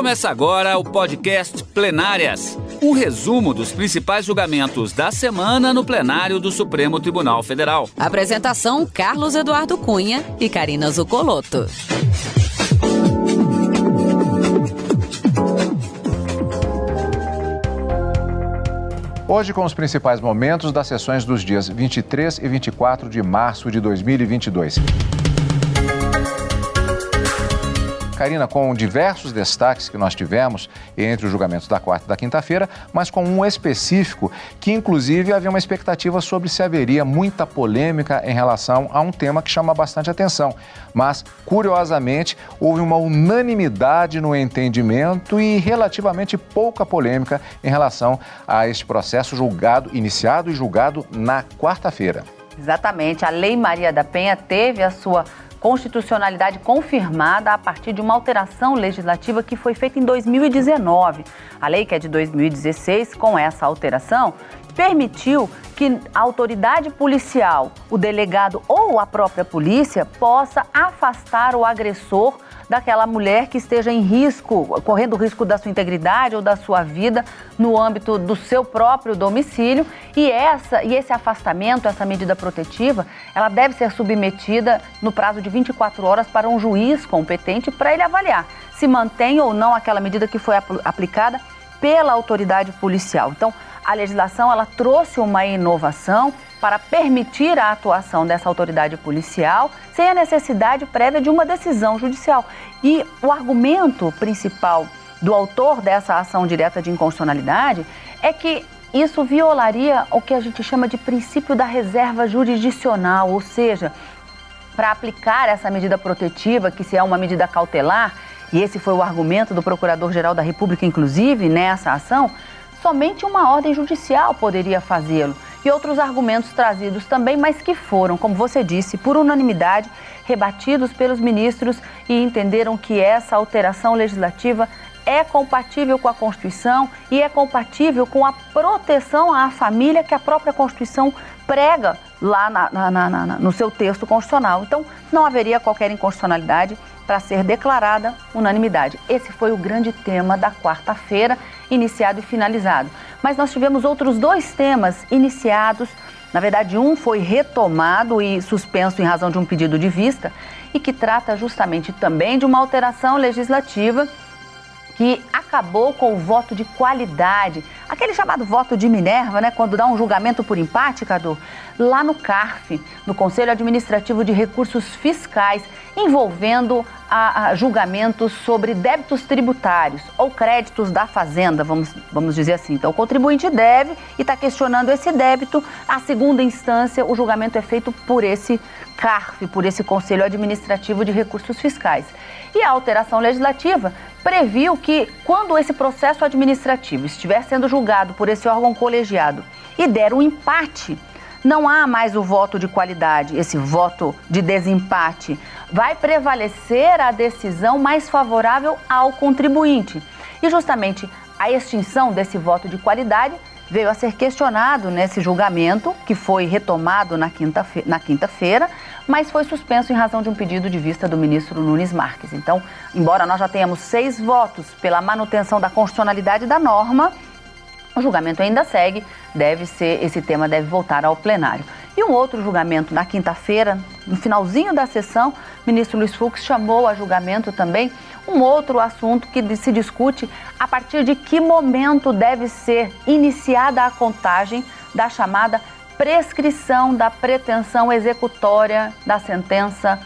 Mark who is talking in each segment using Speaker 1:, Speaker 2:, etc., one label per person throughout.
Speaker 1: Começa agora o podcast Plenárias um resumo dos principais julgamentos da semana no plenário do Supremo Tribunal Federal.
Speaker 2: Apresentação: Carlos Eduardo Cunha e Karina Zucolotto.
Speaker 3: Hoje, com os principais momentos das sessões dos dias 23 e 24 de março de 2022. Karina, com diversos destaques que nós tivemos entre os julgamentos da quarta e da quinta-feira, mas com um específico que, inclusive, havia uma expectativa sobre se haveria muita polêmica em relação a um tema que chama bastante atenção. Mas, curiosamente, houve uma unanimidade no entendimento e relativamente pouca polêmica em relação a este processo julgado, iniciado e julgado na quarta-feira.
Speaker 4: Exatamente. A Lei Maria da Penha teve a sua constitucionalidade confirmada a partir de uma alteração legislativa que foi feita em 2019. A lei, que é de 2016, com essa alteração, permitiu que a autoridade policial, o delegado ou a própria polícia possa afastar o agressor daquela mulher que esteja em risco, correndo risco da sua integridade ou da sua vida no âmbito do seu próprio domicílio. E, essa, e esse afastamento, essa medida protetiva, ela deve ser submetida no prazo de 24 horas para um juiz competente para ele avaliar se mantém ou não aquela medida que foi aplicada pela autoridade policial. Então, a legislação ela trouxe uma inovação para permitir a atuação dessa autoridade policial sem a necessidade prévia de uma decisão judicial. E o argumento principal do autor dessa ação direta de inconstitucionalidade é que isso violaria o que a gente chama de princípio da reserva jurisdicional, ou seja, para aplicar essa medida protetiva, que se é uma medida cautelar, e esse foi o argumento do Procurador-Geral da República, inclusive, nessa ação, somente uma ordem judicial poderia fazê-lo. E outros argumentos trazidos também, mas que foram, como você disse, por unanimidade, rebatidos pelos ministros e entenderam que essa alteração legislativa é compatível com a Constituição e é compatível com a proteção à família que a própria Constituição prega lá na, na, na, no seu texto constitucional. Então, não haveria qualquer inconstitucionalidade para ser declarada unanimidade. Esse foi o grande tema da quarta-feira, iniciado e finalizado. Mas nós tivemos outros dois temas iniciados. Na verdade, um foi retomado e suspenso em razão de um pedido de vista e que trata justamente também de uma alteração legislativa que acabou com o voto de qualidade, aquele chamado voto de Minerva, né, quando dá um julgamento por empate, Cadu, lá no CARF, no Conselho Administrativo de Recursos Fiscais, envolvendo a, a julgamentos sobre débitos tributários ou créditos da fazenda, vamos, vamos dizer assim. Então, o contribuinte deve e está questionando esse débito. A segunda instância, o julgamento é feito por esse CARF, por esse Conselho Administrativo de Recursos Fiscais. E a alteração legislativa previu que, quando esse processo administrativo estiver sendo julgado por esse órgão colegiado e der um empate, não há mais o voto de qualidade, esse voto de desempate. Vai prevalecer a decisão mais favorável ao contribuinte. E justamente a extinção desse voto de qualidade veio a ser questionado nesse julgamento, que foi retomado na quinta-feira, mas foi suspenso em razão de um pedido de vista do ministro Nunes Marques. Então, embora nós já tenhamos seis votos pela manutenção da constitucionalidade da norma, o julgamento ainda segue, deve ser, esse tema deve voltar ao plenário. E um outro julgamento na quinta-feira, no finalzinho da sessão, o ministro Luiz Fux chamou a julgamento também um outro assunto que se discute a partir de que momento deve ser iniciada a contagem da chamada prescrição da pretensão executória da sentença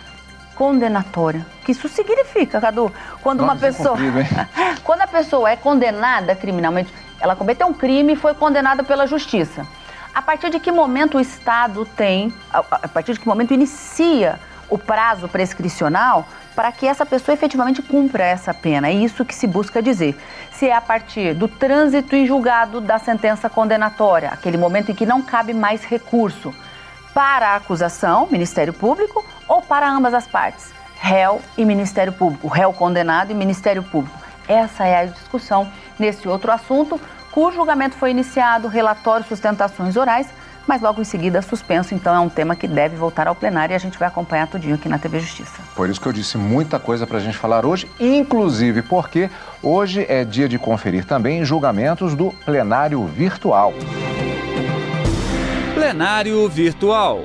Speaker 4: condenatória. O que isso significa, Cadu? Quando Nossa, uma é pessoa. É quando a pessoa é condenada criminalmente, ela cometeu um crime e foi condenada pela justiça. A partir de que momento o Estado tem, a partir de que momento inicia o prazo prescricional para que essa pessoa efetivamente cumpra essa pena. É isso que se busca dizer. Se é a partir do trânsito em julgado da sentença condenatória, aquele momento em que não cabe mais recurso para a acusação, Ministério Público, ou para ambas as partes, réu e Ministério Público, réu condenado e Ministério Público. Essa é a discussão nesse outro assunto, cujo julgamento foi iniciado, relatório sustentações orais mas logo em seguida suspenso. Então é um tema que deve voltar ao plenário e a gente vai acompanhar tudinho aqui na TV Justiça.
Speaker 3: Por isso que eu disse muita coisa para a gente falar hoje, inclusive porque hoje é dia de conferir também julgamentos do plenário virtual.
Speaker 1: Plenário virtual.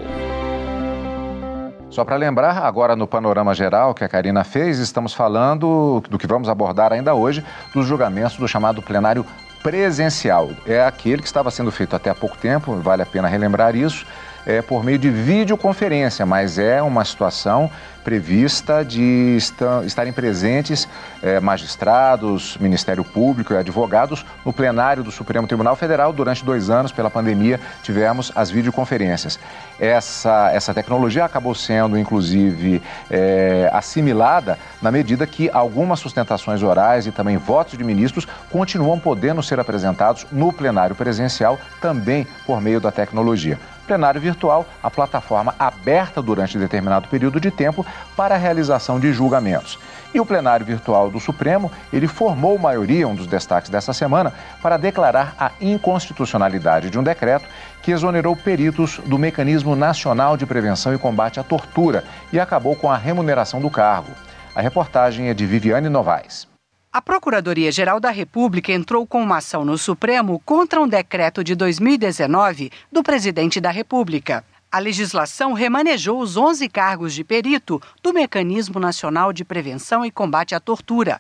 Speaker 3: Só para lembrar, agora no panorama geral que a Karina fez, estamos falando do que vamos abordar ainda hoje, dos julgamentos do chamado plenário presencial. É aquele que estava sendo feito até há pouco tempo, vale a pena relembrar isso, é por meio de videoconferência, mas é uma situação prevista de estarem presentes eh, magistrados, Ministério Público e advogados no plenário do Supremo Tribunal Federal. Durante dois anos, pela pandemia, tivemos as videoconferências. Essa, essa tecnologia acabou sendo, inclusive, eh, assimilada na medida que algumas sustentações orais e também votos de ministros continuam podendo ser apresentados no plenário presencial também por meio da tecnologia plenário virtual, a plataforma aberta durante determinado período de tempo para a realização de julgamentos. E o plenário virtual do Supremo, ele formou maioria, um dos destaques dessa semana, para declarar a inconstitucionalidade de um decreto que exonerou peritos do Mecanismo Nacional de Prevenção e Combate à Tortura e acabou com a remuneração do cargo. A reportagem é de Viviane Novaes.
Speaker 5: A Procuradoria-Geral da República entrou com uma ação no Supremo contra um decreto de 2019 do presidente da República. A legislação remanejou os 11 cargos de perito do Mecanismo Nacional de Prevenção e Combate à Tortura.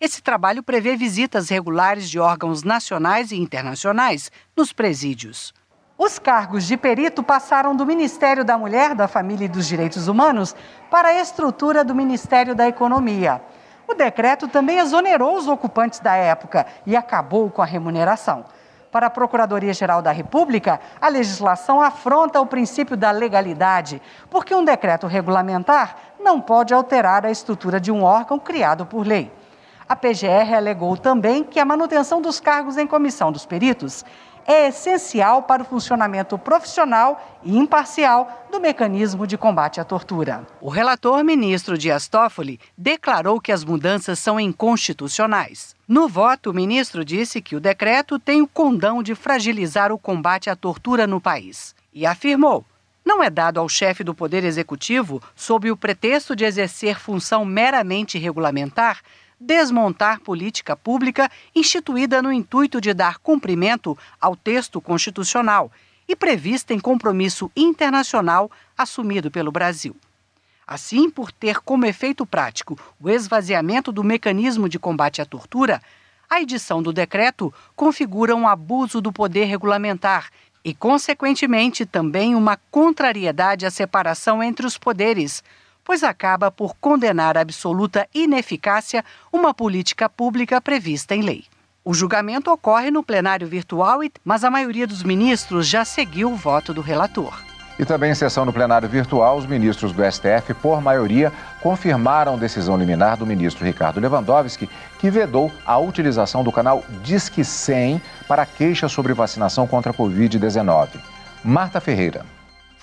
Speaker 5: Esse trabalho prevê visitas regulares de órgãos nacionais e internacionais nos presídios. Os cargos de perito passaram do Ministério da Mulher, da Família e dos Direitos Humanos para a estrutura do Ministério da Economia. O decreto também exonerou os ocupantes da época e acabou com a remuneração. Para a Procuradoria-Geral da República, a legislação afronta o princípio da legalidade, porque um decreto regulamentar não pode alterar a estrutura de um órgão criado por lei. A PGR alegou também que a manutenção dos cargos em comissão dos peritos é essencial para o funcionamento profissional e imparcial do mecanismo de combate à tortura. O relator ministro Dias Toffoli declarou que as mudanças são inconstitucionais. No voto, o ministro disse que o decreto tem o condão de fragilizar o combate à tortura no país e afirmou não é dado ao chefe do Poder Executivo, sob o pretexto de exercer função meramente regulamentar, desmontar política pública instituída no intuito de dar cumprimento ao texto constitucional e prevista em compromisso internacional assumido pelo Brasil. Assim, por ter como efeito prático o esvaziamento do mecanismo de combate à tortura, a edição do decreto configura um abuso do poder regulamentar e, consequentemente, também uma contrariedade à separação entre os poderes, pois acaba por condenar a absoluta ineficácia uma política pública prevista em lei. O julgamento ocorre no plenário virtual, mas a maioria dos ministros já seguiu o voto do relator.
Speaker 3: E também em sessão no plenário virtual, os ministros do STF, por maioria, confirmaram decisão liminar do ministro Ricardo Lewandowski, que vedou a utilização do canal Disque 100 para queixas sobre vacinação contra a Covid-19. Marta Ferreira.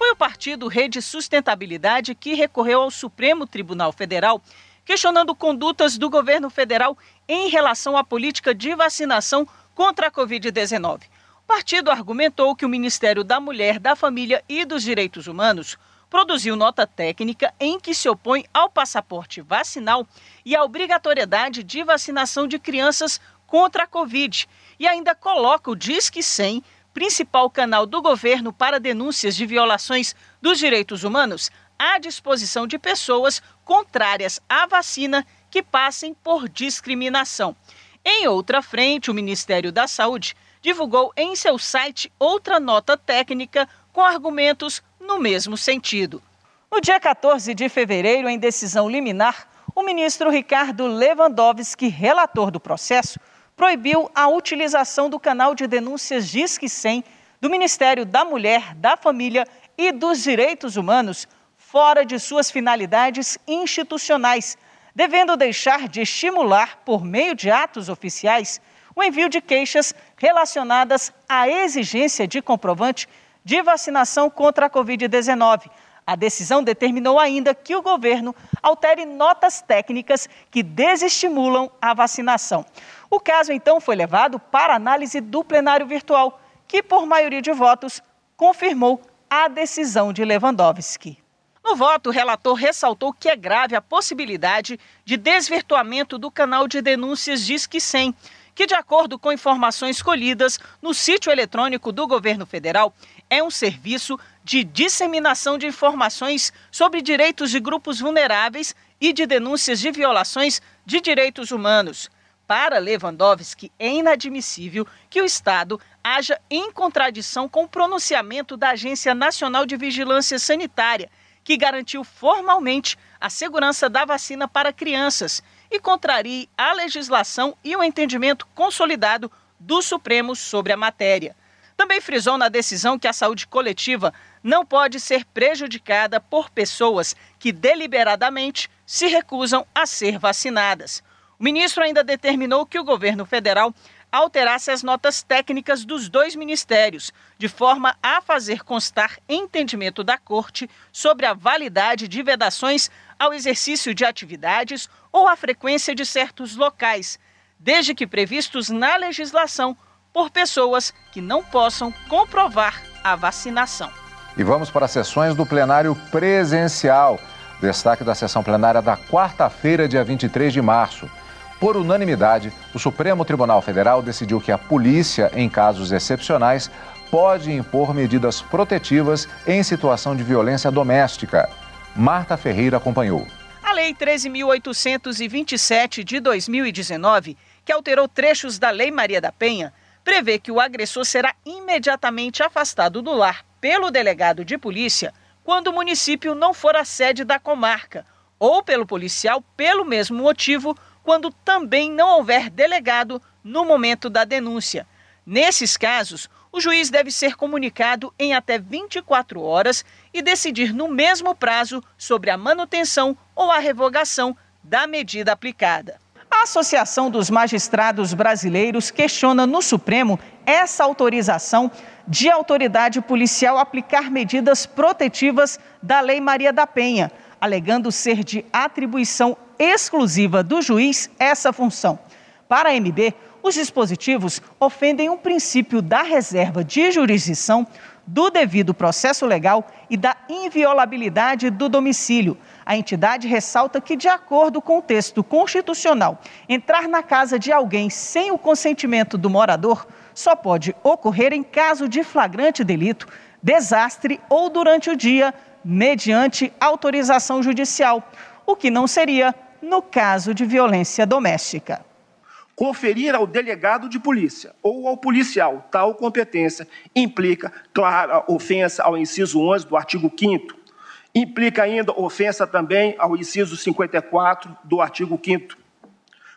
Speaker 6: Foi o partido Rede Sustentabilidade que recorreu ao Supremo Tribunal Federal, questionando condutas do governo federal em relação à política de vacinação contra a Covid-19. O partido argumentou que o Ministério da Mulher, da Família e dos Direitos Humanos produziu nota técnica em que se opõe ao passaporte vacinal e à obrigatoriedade de vacinação de crianças contra a Covid e ainda coloca o Disque 100 principal canal do governo para denúncias de violações dos direitos humanos, à disposição de pessoas contrárias à vacina que passem por discriminação. Em outra frente, o Ministério da Saúde divulgou em seu site outra nota técnica com argumentos no mesmo sentido. No dia 14 de fevereiro, em decisão liminar, o ministro Ricardo Lewandowski, relator do processo, proibiu a utilização do canal de denúncias Disque 100 do Ministério da Mulher, da Família e dos Direitos Humanos fora de suas finalidades institucionais, devendo deixar de estimular, por meio de atos oficiais, o envio de queixas relacionadas à exigência de comprovante de vacinação contra a Covid-19. A decisão determinou ainda que o governo altere notas técnicas que desestimulam a vacinação. O caso, então, foi levado para análise do plenário virtual, que, por maioria de votos, confirmou a decisão de Lewandowski. No voto, o relator ressaltou que é grave a possibilidade de desvirtuamento do canal de denúncias Disque 100, que, de acordo com informações colhidas no sítio eletrônico do governo federal, é um serviço de disseminação de informações sobre direitos de grupos vulneráveis e de denúncias de violações de direitos humanos. Para Lewandowski, é inadmissível que o Estado haja em contradição com o pronunciamento da Agência Nacional de Vigilância Sanitária, que garantiu formalmente a segurança da vacina para crianças e contrarie a legislação e o entendimento consolidado do Supremo sobre a matéria. Também frisou na decisão que a saúde coletiva não pode ser prejudicada por pessoas que deliberadamente se recusam a ser vacinadas. O ministro ainda determinou que o governo federal alterasse as notas técnicas dos dois ministérios, de forma a fazer constar entendimento da Corte sobre a validade de vedações ao exercício de atividades ou a frequência de certos locais, desde que previstos na legislação por pessoas que não possam comprovar a vacinação.
Speaker 3: E vamos para as sessões do plenário presencial. Destaque da sessão plenária da quarta-feira, dia 23 de março. Por unanimidade, o Supremo Tribunal Federal decidiu que a polícia, em casos excepcionais, pode impor medidas protetivas em situação de violência doméstica. Marta Ferreira acompanhou.
Speaker 6: A Lei 13.827 de 2019, que alterou trechos da Lei Maria da Penha, prevê que o agressor será imediatamente afastado do lar pelo delegado de polícia quando o município não for a sede da comarca, ou pelo policial pelo mesmo motivo quando também não houver delegado no momento da denúncia. Nesses casos, o juiz deve ser comunicado em até 24 horas e decidir no mesmo prazo sobre a manutenção ou a revogação da medida aplicada. A Associação dos Magistrados Brasileiros questiona no Supremo essa autorização de autoridade policial aplicar medidas protetivas da Lei Maria da Penha, alegando ser de atribuição exclusiva do juiz essa função. Para a MB, os dispositivos ofendem o princípio da reserva de jurisdição, do devido processo legal e da inviolabilidade do domicílio. A entidade ressalta que, de acordo com o texto constitucional, entrar na casa de alguém sem o consentimento do morador só pode ocorrer em caso de flagrante delito, desastre ou durante o dia, mediante autorização judicial, o que não seria no caso de violência doméstica.
Speaker 7: Conferir ao delegado de polícia ou ao policial tal competência implica clara ofensa ao inciso 11 do artigo 5 implica ainda ofensa também ao inciso 54 do artigo 5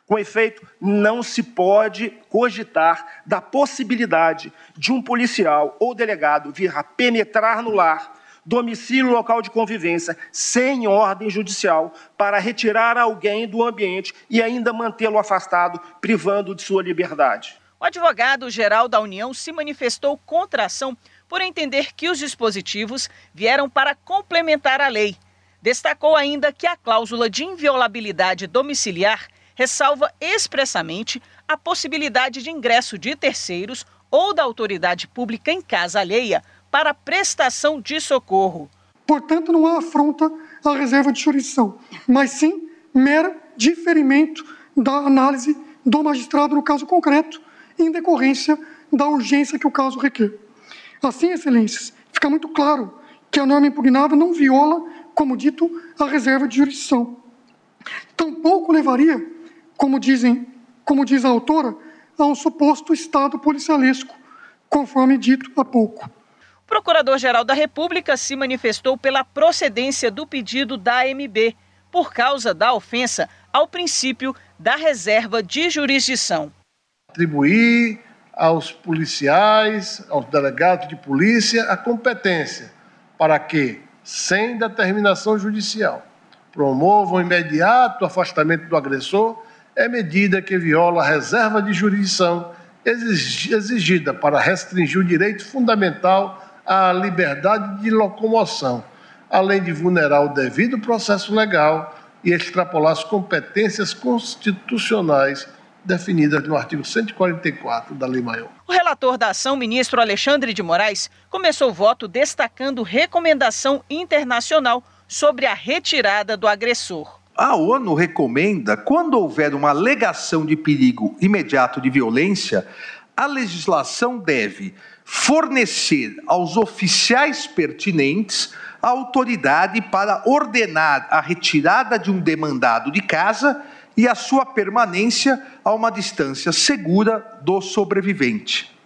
Speaker 7: Com efeito, não se pode cogitar da possibilidade de um policial ou delegado vir a penetrar no lar domicílio local de convivência sem ordem judicial para retirar alguém do ambiente e ainda mantê-lo afastado, privando de sua liberdade.
Speaker 6: O advogado-geral da União se manifestou contra a ação por entender que os dispositivos vieram para complementar a lei. Destacou ainda que a cláusula de inviolabilidade domiciliar ressalva expressamente a possibilidade de ingresso de terceiros ou da autoridade pública em casa alheia para prestação de socorro.
Speaker 8: Portanto, não há afronta à reserva de jurisdição, mas sim mero diferimento da análise do magistrado no caso concreto, em decorrência da urgência que o caso requer. Assim, excelências, fica muito claro que a norma impugnada não viola, como dito, a reserva de jurisdição. Tampouco levaria, como dizem, como diz a autora, a um suposto estado policialesco, conforme dito há pouco.
Speaker 6: O Procurador-Geral da República se manifestou pela procedência do pedido da AMB, por causa da ofensa ao princípio da reserva de jurisdição.
Speaker 9: Atribuir aos policiais, aos delegados de polícia, a competência para que, sem determinação judicial, promovam imediato afastamento do agressor é medida que viola a reserva de jurisdição exigida para restringir o direito fundamental à liberdade de locomoção, além de vulnerar o devido processo legal e extrapolar as competências constitucionais definidas no artigo 144 da Lei Maior.
Speaker 6: O relator da ação, ministro Alexandre de Moraes, começou o voto destacando recomendação internacional sobre a retirada do agressor.
Speaker 10: A ONU recomenda, quando houver uma alegação de perigo imediato de violência, a legislação deve fornecer aos oficiais pertinentes a autoridade para ordenar a retirada de um demandado de casa e a sua permanência a uma distância segura do sobrevivente.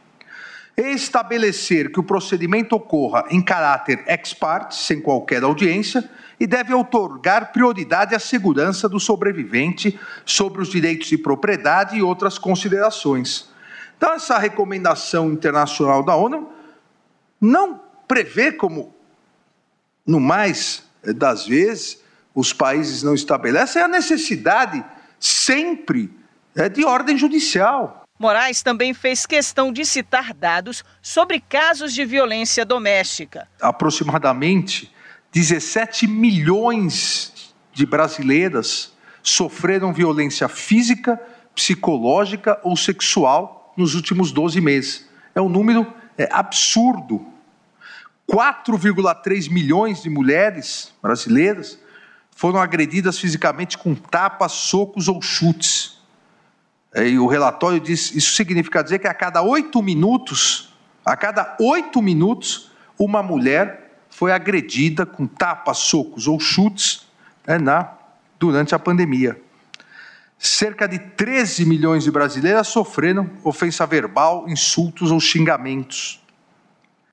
Speaker 10: Estabelecer que o procedimento ocorra em caráter ex parte, sem qualquer audiência, e deve outorgar prioridade à segurança do sobrevivente sobre os direitos de propriedade e outras considerações. Então, essa recomendação internacional da ONU não prevê como, no mais das vezes, os países não estabelecem a necessidade sempre é de ordem judicial.
Speaker 6: Moraes também fez questão de citar dados sobre casos de violência doméstica.
Speaker 10: Aproximadamente 17 milhões de brasileiras sofreram violência física, psicológica ou sexual nos últimos 12 meses. É um número é, absurdo. 4,3 milhões de mulheres brasileiras foram agredidas fisicamente com tapas, socos ou chutes. É, e o relatório diz, isso significa dizer que a cada oito minutos, a cada oito minutos, uma mulher foi agredida com tapas, socos ou chutes é, na, durante a pandemia. Cerca de 13 milhões de brasileiras sofreram ofensa verbal, insultos ou xingamentos.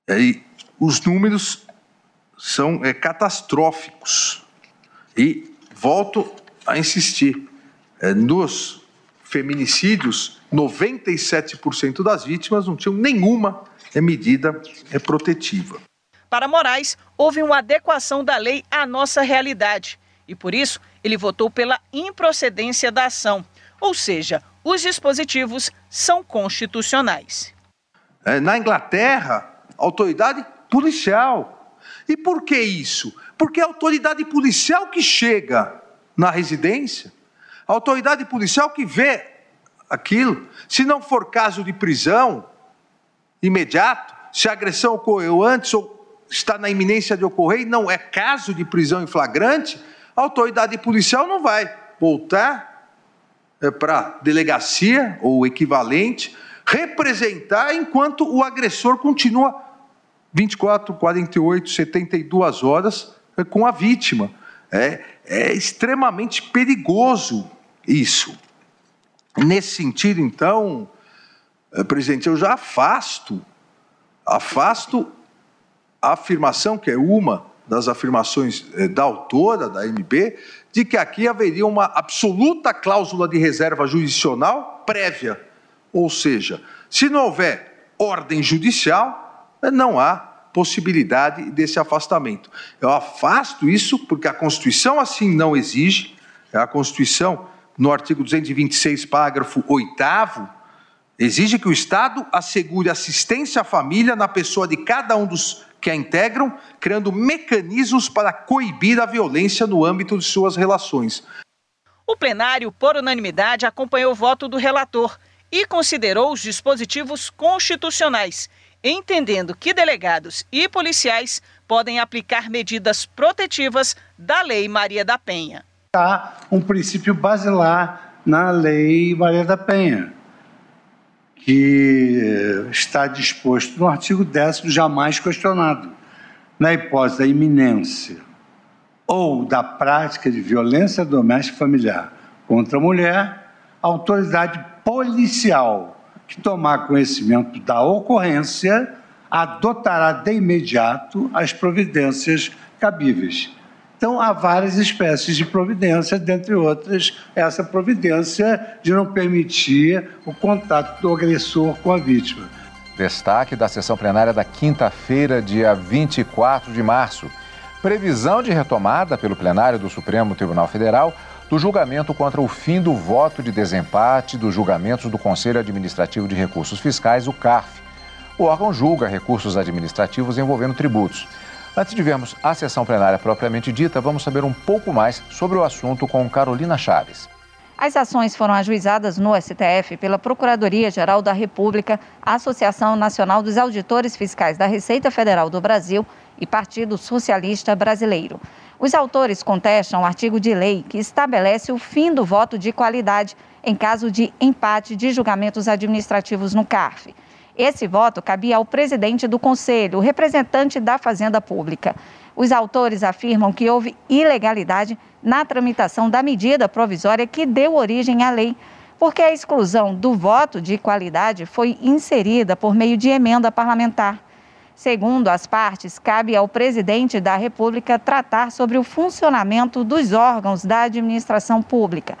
Speaker 10: É, e os números são é, catastróficos. E volto a insistir: é, nos feminicídios, 97% das vítimas não tinham nenhuma medida protetiva.
Speaker 6: Para Moraes, houve uma adequação da lei à nossa realidade e, por isso, ele votou pela improcedência da ação, ou seja, os dispositivos são constitucionais.
Speaker 10: É, na Inglaterra, autoridade policial. E por que isso? Porque a autoridade policial que chega na residência, a autoridade policial que vê aquilo. Se não for caso de prisão imediato, se a agressão ocorreu antes ou está na iminência de ocorrer e não é caso de prisão em flagrante, a autoridade policial não vai voltar é, para a delegacia ou equivalente representar enquanto o agressor continua 24, 48, 72 horas com a vítima. É, é extremamente perigoso isso. Nesse sentido, então, é, presidente, eu já afasto, afasto a afirmação, que é uma das afirmações é, da autora da MB, de que aqui haveria uma absoluta cláusula de reserva jurisdicional prévia. Ou seja, se não houver ordem judicial, é, não há possibilidade desse afastamento. Eu afasto isso porque a Constituição assim não exige, a Constituição, no artigo 226, parágrafo 8, exige que o Estado assegure assistência à família na pessoa de cada um dos que a integram, criando mecanismos para coibir a violência no âmbito de suas relações.
Speaker 6: O plenário, por unanimidade, acompanhou o voto do relator e considerou os dispositivos constitucionais entendendo que delegados e policiais podem aplicar medidas protetivas da Lei Maria da Penha.
Speaker 11: Há um princípio basilar na Lei Maria da Penha, que está disposto no artigo 10 jamais questionado. Na hipótese da iminência ou da prática de violência doméstica familiar contra a mulher, a autoridade policial que tomar conhecimento da ocorrência adotará de imediato as providências cabíveis. Então, há várias espécies de providência, dentre outras, essa providência de não permitir o contato do agressor com a vítima.
Speaker 3: Destaque da sessão plenária da quinta-feira, dia 24 de março. Previsão de retomada pelo plenário do Supremo Tribunal Federal do julgamento contra o fim do voto de desempate dos julgamentos do Conselho Administrativo de Recursos Fiscais, o CARF. O órgão julga recursos administrativos envolvendo tributos. Antes de vermos a sessão plenária propriamente dita, vamos saber um pouco mais sobre o assunto com Carolina Chaves.
Speaker 12: As ações foram ajuizadas no STF pela Procuradoria-Geral da República, Associação Nacional dos Auditores Fiscais da Receita Federal do Brasil e Partido Socialista Brasileiro. Os autores contestam o artigo de lei que estabelece o fim do voto de qualidade em caso de empate de julgamentos administrativos no CARF. Esse voto cabia ao presidente do Conselho, representante da Fazenda Pública. Os autores afirmam que houve ilegalidade na tramitação da medida provisória que deu origem à lei, porque a exclusão do voto de qualidade foi inserida por meio de emenda parlamentar. Segundo as partes, cabe ao presidente da República tratar sobre o funcionamento dos órgãos da administração pública.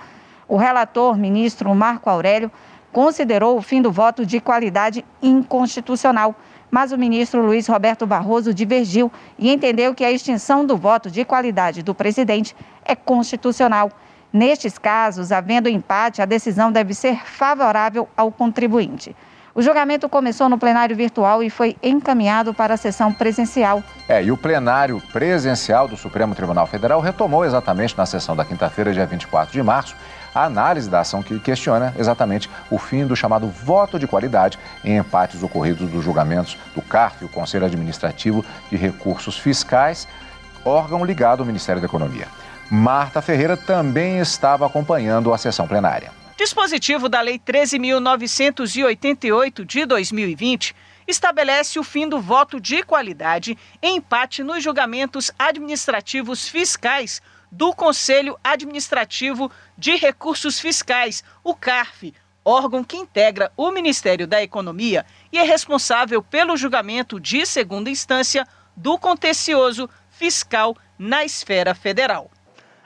Speaker 12: O relator, ministro Marco Aurélio, considerou o fim do voto de qualidade inconstitucional mas o ministro Luiz Roberto Barroso divergiu e entendeu que a extinção do voto de qualidade do presidente é constitucional. Nestes casos, havendo empate, a decisão deve ser favorável ao contribuinte. O julgamento começou no plenário virtual e foi encaminhado para a sessão presencial.
Speaker 3: É, e o plenário presencial do Supremo Tribunal Federal retomou exatamente na sessão da quinta-feira, dia 24 de março, a análise da ação que questiona exatamente o fim do chamado voto de qualidade em empates ocorridos dos julgamentos do CARF, o Conselho Administrativo de Recursos Fiscais, órgão ligado ao Ministério da Economia. Marta Ferreira também estava acompanhando a sessão plenária.
Speaker 6: Dispositivo da Lei 13.988 de 2020 estabelece o fim do voto de qualidade em empate nos julgamentos administrativos fiscais do Conselho Administrativo de Recursos Fiscais, o CARF, órgão que integra o Ministério da Economia e é responsável pelo julgamento de segunda instância do contencioso fiscal na esfera federal.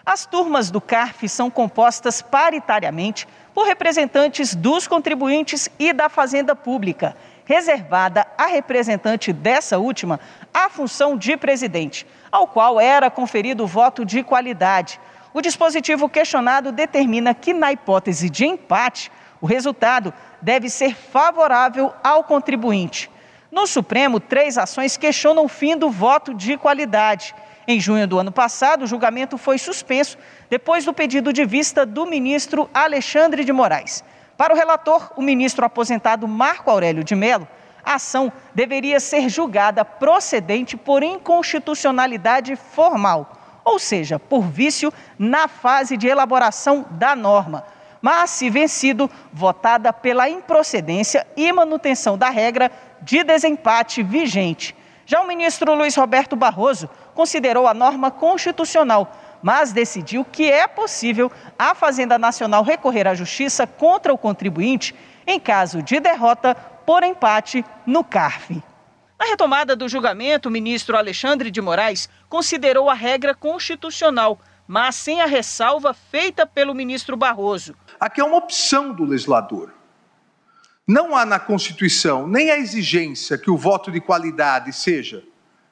Speaker 6: As turmas do CARF são compostas paritariamente por representantes dos contribuintes e da Fazenda Pública, reservada a representante dessa última a função de presidente, ao qual era conferido o voto de qualidade. O dispositivo questionado determina que, na hipótese de empate, o resultado deve ser favorável ao contribuinte. No Supremo, três ações questionam o fim do voto de qualidade. Em junho do ano passado, o julgamento foi suspenso depois do pedido de vista do ministro Alexandre de Moraes. Para o relator, o ministro aposentado Marco Aurélio de Mello, a ação deveria ser julgada procedente por inconstitucionalidade formal, ou seja, por vício na fase de elaboração da norma, mas, se vencido, votada pela improcedência e manutenção da regra de desempate vigente. Já o ministro Luiz Roberto Barroso considerou a norma constitucional, mas decidiu que é possível a Fazenda Nacional recorrer à justiça contra o contribuinte em caso de derrota por empate no CARF. Na retomada do julgamento, o ministro Alexandre de Moraes considerou a regra constitucional, mas sem a ressalva feita pelo ministro Barroso.
Speaker 10: Aqui é uma opção do legislador. Não há na Constituição nem a exigência que o voto de qualidade seja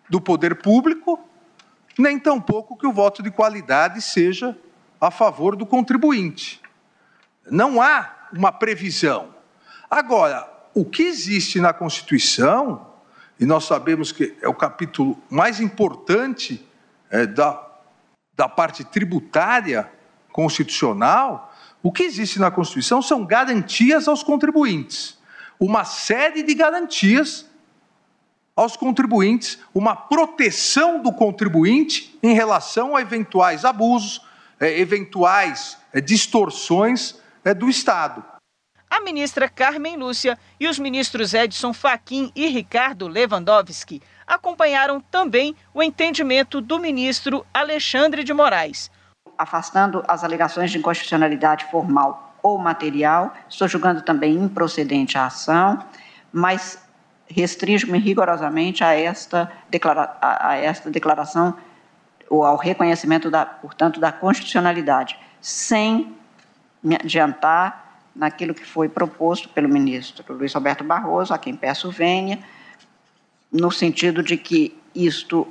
Speaker 10: do poder público, nem tampouco que o voto de qualidade seja a favor do contribuinte. Não há uma previsão. Agora, o que existe na Constituição, e nós sabemos que é o capítulo mais importante é, da, da parte tributária constitucional, o que existe na Constituição são garantias aos contribuintes. Uma série de garantias aos contribuintes, uma proteção do contribuinte em relação a eventuais abusos, é, eventuais é, distorções é, do Estado
Speaker 6: a ministra Carmen Lúcia e os ministros Edson Fachin e Ricardo Lewandowski acompanharam também o entendimento do ministro Alexandre de Moraes.
Speaker 13: Afastando as alegações de inconstitucionalidade formal ou material, estou julgando também improcedente a ação, mas restringo-me rigorosamente a esta, declara a esta declaração ou ao reconhecimento, da, portanto, da constitucionalidade, sem me adiantar naquilo que foi proposto pelo ministro Luiz Roberto Barroso, a quem peço venha, no sentido de que isto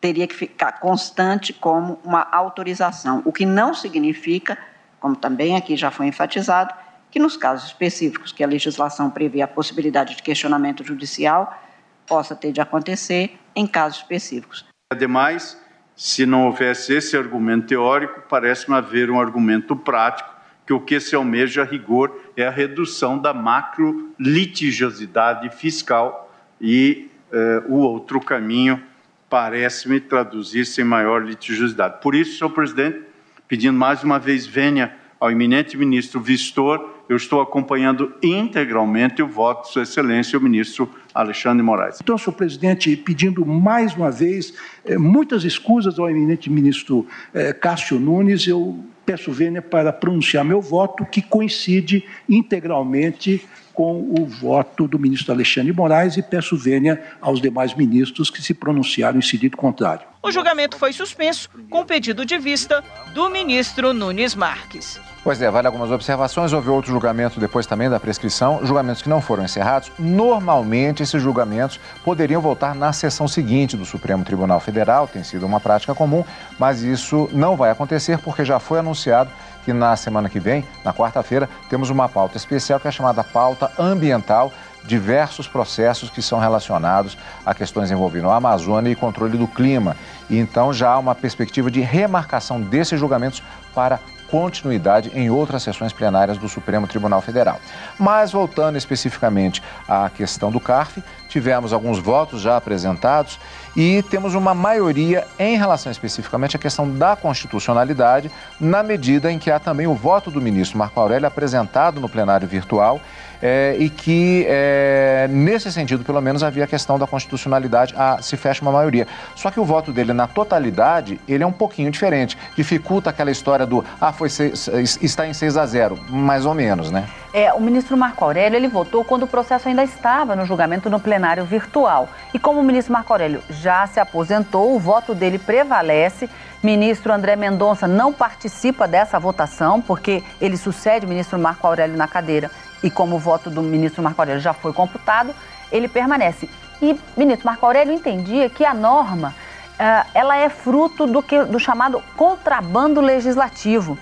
Speaker 13: teria que ficar constante como uma autorização, o que não significa, como também aqui já foi enfatizado, que nos casos específicos que a legislação prevê a possibilidade de questionamento judicial possa ter de acontecer em casos específicos.
Speaker 14: Ademais, se não houvesse esse argumento teórico, parece-me haver um argumento prático que o que se almeja a rigor é a redução da macro litigiosidade fiscal e eh, o outro caminho parece-me traduzir-se em maior litigiosidade. Por isso, senhor presidente, pedindo mais uma vez venha ao eminente ministro Vistor, eu estou acompanhando integralmente o voto de Sua Excelência, o ministro Alexandre Moraes.
Speaker 15: Então, senhor presidente, pedindo mais uma vez eh, muitas escusas ao eminente ministro eh, Cássio Nunes, eu peço vênia para pronunciar meu voto, que coincide integralmente com o voto do ministro Alexandre Moraes e peço vênia aos demais ministros que se pronunciaram em sentido contrário.
Speaker 6: O julgamento foi suspenso com pedido de vista do ministro Nunes Marques.
Speaker 3: Pois é, vale algumas observações. Houve outro julgamento depois também da prescrição, julgamentos que não foram encerrados. Normalmente, esses julgamentos poderiam voltar na sessão seguinte do Supremo Tribunal Federal, tem sido uma prática comum, mas isso não vai acontecer porque já foi anunciado que na semana que vem, na quarta-feira, temos uma pauta especial que é chamada pauta ambiental diversos processos que são relacionados a questões envolvendo a Amazônia e controle do clima. E então já há uma perspectiva de remarcação desses julgamentos para continuidade em outras sessões plenárias do Supremo Tribunal Federal. Mas voltando especificamente à questão do CARF, tivemos alguns votos já apresentados e temos uma maioria em relação especificamente à questão da constitucionalidade, na medida em que há também o voto do ministro Marco Aurélio apresentado no plenário virtual é, e que, é, nesse sentido, pelo menos, havia a questão da constitucionalidade, a, se fecha uma maioria. Só que o voto dele, na totalidade, ele é um pouquinho diferente. Dificulta aquela história do, ah, foi seis, está em 6 a 0, mais ou menos, né?
Speaker 4: É, o ministro Marco Aurélio, ele votou quando o processo ainda estava no julgamento no plenário virtual. E como o ministro Marco Aurélio já se aposentou, o voto dele prevalece. Ministro André Mendonça não participa dessa votação, porque ele sucede o ministro Marco Aurélio na cadeira e como o voto do ministro Marco Aurélio já foi computado, ele permanece. E ministro Marco Aurélio entendia que a norma uh, ela é fruto do, que, do chamado contrabando legislativo.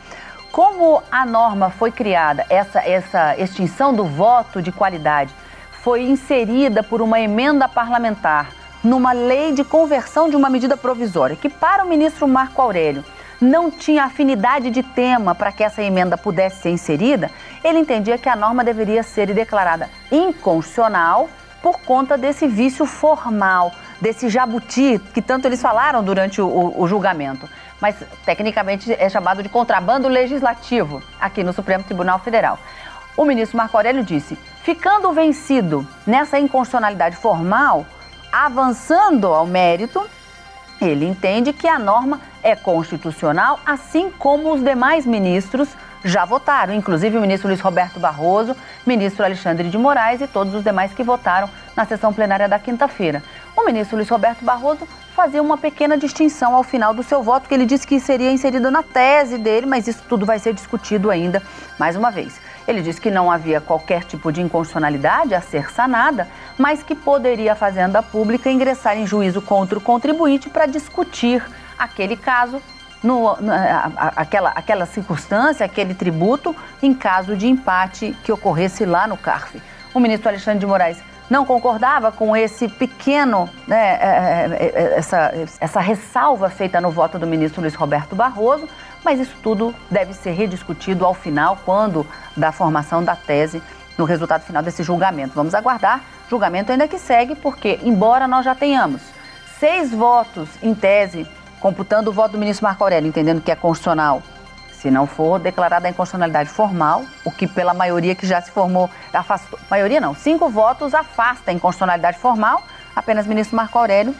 Speaker 4: Como a norma foi criada, essa, essa extinção do voto de qualidade foi inserida por uma emenda parlamentar numa lei de conversão de uma medida provisória, que para o ministro Marco Aurélio não tinha afinidade de tema para que essa emenda pudesse ser inserida, ele entendia que a norma deveria ser declarada inconstitucional por conta desse vício formal, desse jabuti que tanto eles falaram durante o, o, julgamento. Mas tecnicamente é chamado de contrabando legislativo aqui no Supremo Tribunal Federal. O ministro Marco Aurélio disse: ficando vencido nessa inconstitucionalidade formal, avançando ao mérito, ele entende que a norma é constitucional, assim como os demais ministros já votaram, inclusive o ministro Luiz Roberto Barroso, ministro Alexandre de Moraes e todos os demais que votaram na sessão plenária da quinta-feira. O ministro Luiz Roberto Barroso fazia uma pequena distinção ao final do seu voto, que ele disse que seria inserido na tese dele, mas isso tudo vai ser discutido ainda mais uma vez. Ele disse que não havia qualquer tipo de inconstitucionalidade a ser sanada, mas que poderia a Fazenda Pública ingressar em juízo contra o contribuinte para discutir aquele caso, no, na, aquela, aquela circunstância, aquele tributo, em caso de empate que ocorresse lá no CARF. O ministro Alexandre de Moraes não concordava com esse pequeno, né, é, é, é, essa, essa ressalva feita no voto do ministro Luiz Roberto Barroso, mas isso tudo deve ser rediscutido ao final, quando da formação da tese, no resultado final desse julgamento. Vamos aguardar. Julgamento ainda que segue, porque, embora nós já tenhamos seis votos em tese, computando o voto do ministro Marco Aurélio, entendendo que é constitucional, se não for declarada a inconstitucionalidade formal, o que pela maioria que já se formou, afastou, maioria não, cinco votos afasta a inconstitucionalidade formal, apenas o ministro Marco Aurélio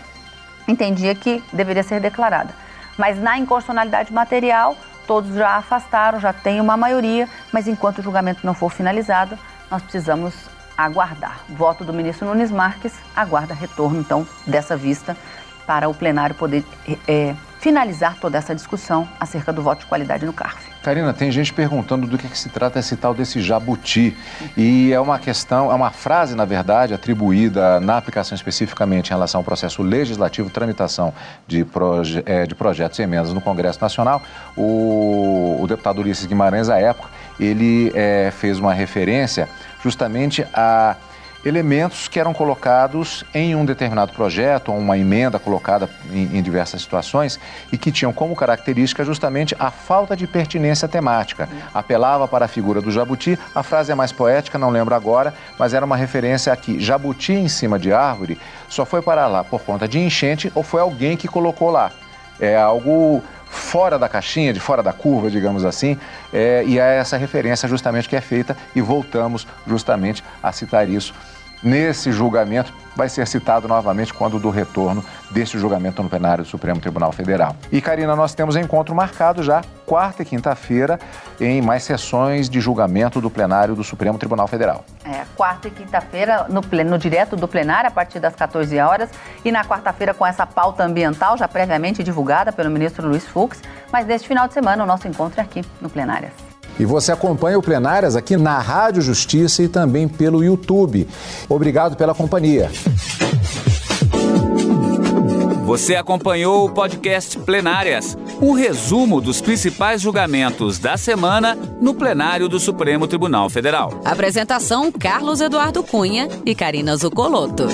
Speaker 4: entendia que deveria ser declarada. Mas na inconstitucionalidade material, todos já afastaram, já tem uma maioria, mas enquanto o julgamento não for finalizado, nós precisamos aguardar. Voto do ministro Nunes Marques aguarda retorno, então, dessa vista para o plenário poder é, finalizar toda essa discussão acerca do voto de qualidade no CARF.
Speaker 3: Karina, tem gente perguntando do que, que, se trata esse tal desse jabuti. E é uma questão, é uma frase, na verdade, atribuída na aplicação especificamente em relação ao processo legislativo, tramitação de, proje é, de projetos e emendas no Congresso Nacional. O, o deputado Ulisses Guimarães, à época, ele é, fez uma referência justamente a elementos que eram colocados em um determinado projeto ou uma emenda colocada em, em, diversas situações e que tinham como característica justamente a falta de pertinência temática. Apelava para a figura do jabuti, a frase é mais poética, não lembro agora, mas era uma referência aqui. Jabuti em cima de árvore só foi para lá por conta de enchente ou foi alguém que colocou lá. É algo fora da caixinha, de fora da curva, digamos assim, é, e é essa referência justamente que é feita e voltamos justamente a citar isso nesse julgamento vai ser citado novamente quando do retorno deste julgamento no plenário do Supremo Tribunal Federal. E, Karina, nós temos encontro marcado já quarta e quinta-feira em mais sessões de julgamento do plenário do Supremo Tribunal Federal.
Speaker 4: É, quarta e quinta-feira no, direto do plenário, a partir das 14 horas, e na quarta-feira com essa pauta ambiental já previamente divulgada pelo ministro Luiz Fux, mas neste final de semana o nosso encontro é aqui no Plenárias.
Speaker 3: E você acompanha o Plenárias aqui na Rádio Justiça e também pelo YouTube. Obrigado pela companhia.
Speaker 1: Você acompanhou o podcast Plenárias, um resumo dos principais julgamentos da semana no plenário do Supremo Tribunal Federal.
Speaker 2: Apresentação: Carlos Eduardo Cunha e Karina Zucolotto.